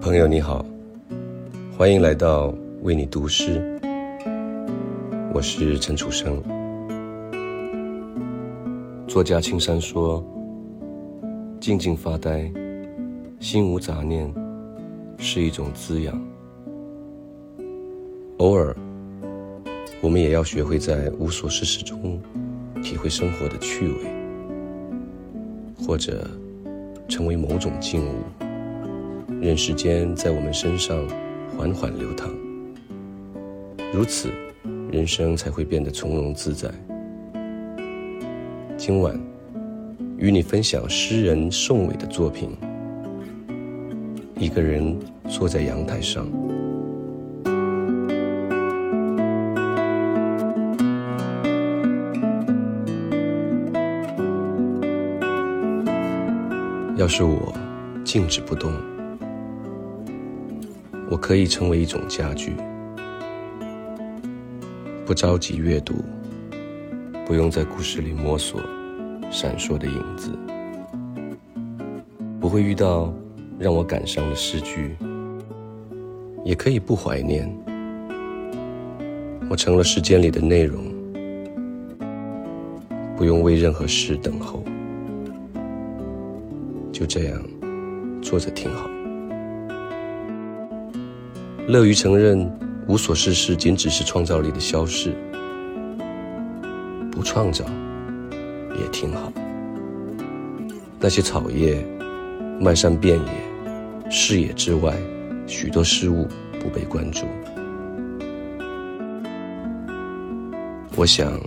朋友你好，欢迎来到为你读诗。我是陈楚生。作家青山说：“静静发呆，心无杂念，是一种滋养。偶尔，我们也要学会在无所事事中，体会生活的趣味，或者成为某种静物。”任时间在我们身上缓缓流淌，如此，人生才会变得从容自在。今晚，与你分享诗人宋伟的作品。一个人坐在阳台上，要是我静止不动。我可以成为一种家具，不着急阅读，不用在故事里摸索闪烁的影子，不会遇到让我感伤的诗句，也可以不怀念。我成了时间里的内容，不用为任何事等候，就这样坐着挺好。乐于承认无所事事仅只是创造力的消逝，不创造也挺好。那些草叶漫山遍野，视野之外，许多事物不被关注。我想，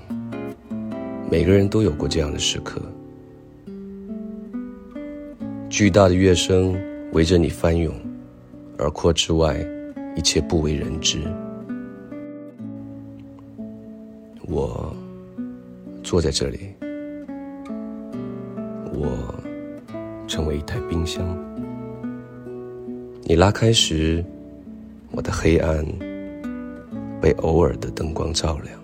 每个人都有过这样的时刻：巨大的乐声围着你翻涌，耳廓之外。一切不为人知。我坐在这里，我成为一台冰箱。你拉开时，我的黑暗被偶尔的灯光照亮。